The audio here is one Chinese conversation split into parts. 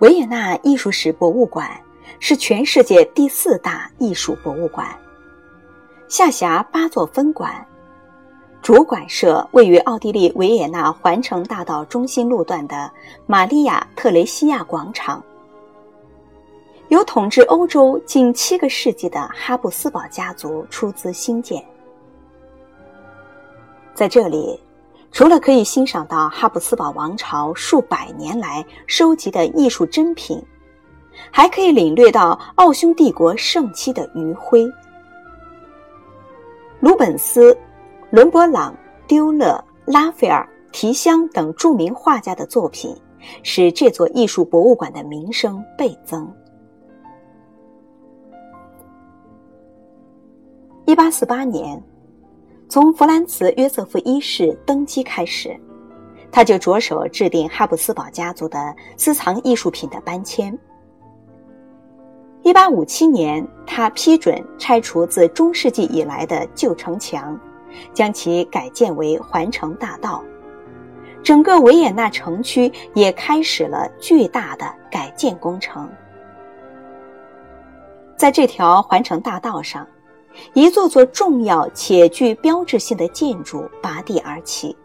维也纳艺术史博物馆是全世界第四大艺术博物馆，下辖八座分馆，主馆舍位于奥地利维也纳环城大道中心路段的玛利亚·特雷西亚广场，由统治欧洲近七个世纪的哈布斯堡家族出资兴建，在这里。除了可以欣赏到哈布斯堡王朝数百年来收集的艺术珍品，还可以领略到奥匈帝国盛期的余晖。鲁本斯、伦勃朗、丢勒、拉斐尔、提香等著名画家的作品，使这座艺术博物馆的名声倍增。一八四八年。从弗兰茨·约瑟夫一世登基开始，他就着手制定哈布斯堡家族的私藏艺术品的搬迁。1857年，他批准拆除自中世纪以来的旧城墙，将其改建为环城大道，整个维也纳城区也开始了巨大的改建工程。在这条环城大道上。一座座重要且具标志性的建筑拔地而起，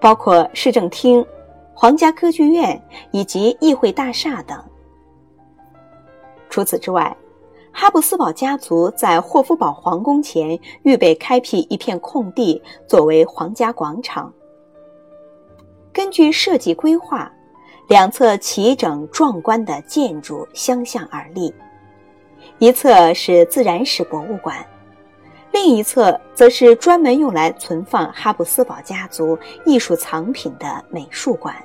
包括市政厅、皇家歌剧院以及议会大厦等。除此之外，哈布斯堡家族在霍夫堡皇宫前预备开辟一片空地作为皇家广场。根据设计规划，两侧齐整壮观的建筑相向而立。一侧是自然史博物馆，另一侧则是专门用来存放哈布斯堡家族艺术藏品的美术馆。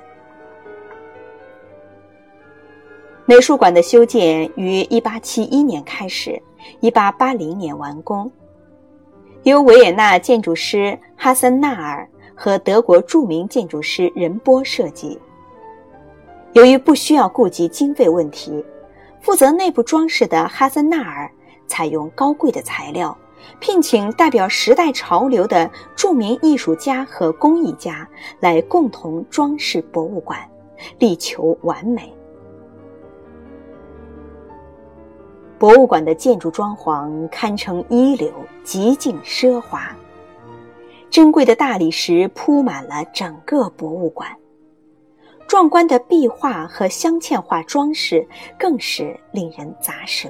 美术馆的修建于1871年开始，1880年完工，由维也纳建筑师哈森纳尔和德国著名建筑师任波设计。由于不需要顾及经费问题。负责内部装饰的哈森纳尔采用高贵的材料，聘请代表时代潮流的著名艺术家和工艺家来共同装饰博物馆，力求完美。博物馆的建筑装潢堪称一流，极尽奢华，珍贵的大理石铺满了整个博物馆。壮观的壁画和镶嵌画装饰更是令人咂舌。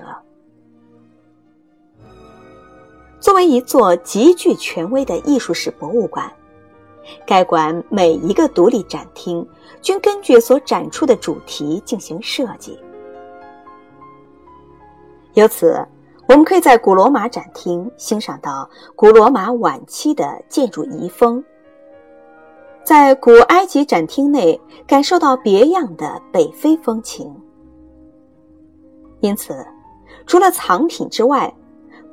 作为一座极具权威的艺术史博物馆，该馆每一个独立展厅均根据所展出的主题进行设计。由此，我们可以在古罗马展厅欣赏到古罗马晚期的建筑遗风。在古埃及展厅内感受到别样的北非风情，因此，除了藏品之外，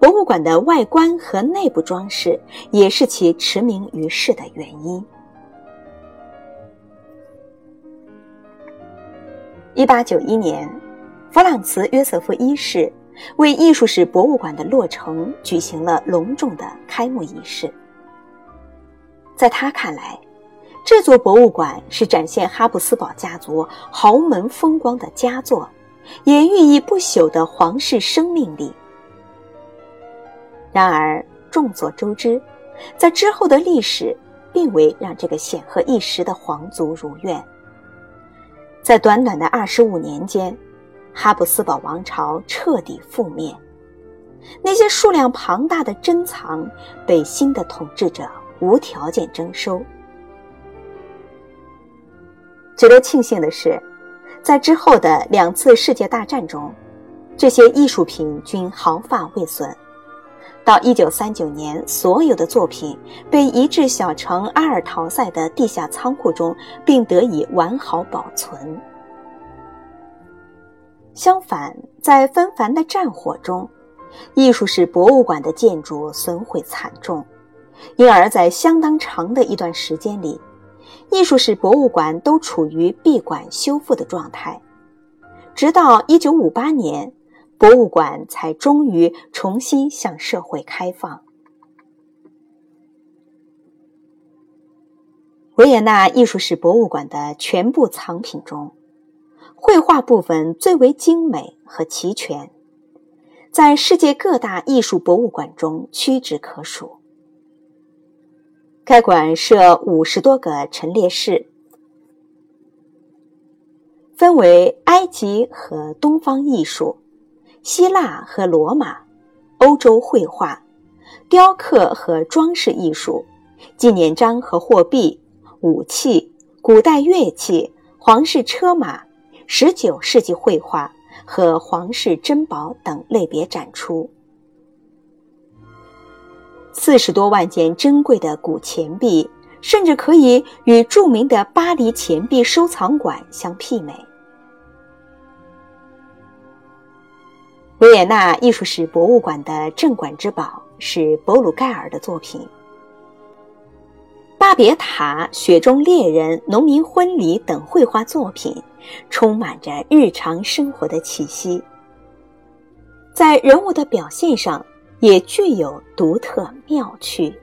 博物馆的外观和内部装饰也是其驰名于世的原因。一八九一年，弗朗茨·约瑟夫一世为艺术史博物馆的落成举行了隆重的开幕仪式。在他看来，这座博物馆是展现哈布斯堡家族豪门风光的佳作，也寓意不朽的皇室生命力。然而，众所周知，在之后的历史并未让这个显赫一时的皇族如愿。在短短的二十五年间，哈布斯堡王朝彻底覆灭，那些数量庞大的珍藏被新的统治者无条件征收。值得庆幸的是，在之后的两次世界大战中，这些艺术品均毫发未损。到1939年，所有的作品被移至小城阿尔陶塞的地下仓库中，并得以完好保存。相反，在纷繁的战火中，艺术史博物馆的建筑损毁惨重，因而，在相当长的一段时间里。艺术史博物馆都处于闭馆修复的状态，直到1958年，博物馆才终于重新向社会开放。维也纳艺术史博物馆的全部藏品中，绘画部分最为精美和齐全，在世界各大艺术博物馆中屈指可数。该馆设五十多个陈列室，分为埃及和东方艺术、希腊和罗马、欧洲绘画、雕刻和装饰艺术、纪念章和货币、武器、古代乐器、皇室车马、十九世纪绘画和皇室珍宝等类别展出。四十多万件珍贵的古钱币，甚至可以与著名的巴黎钱币收藏馆相媲美。维也纳艺术史博物馆的镇馆之宝是博鲁盖尔的作品《巴别塔》《雪中猎人》《农民婚礼》等绘画作品，充满着日常生活的气息，在人物的表现上。也具有独特妙趣。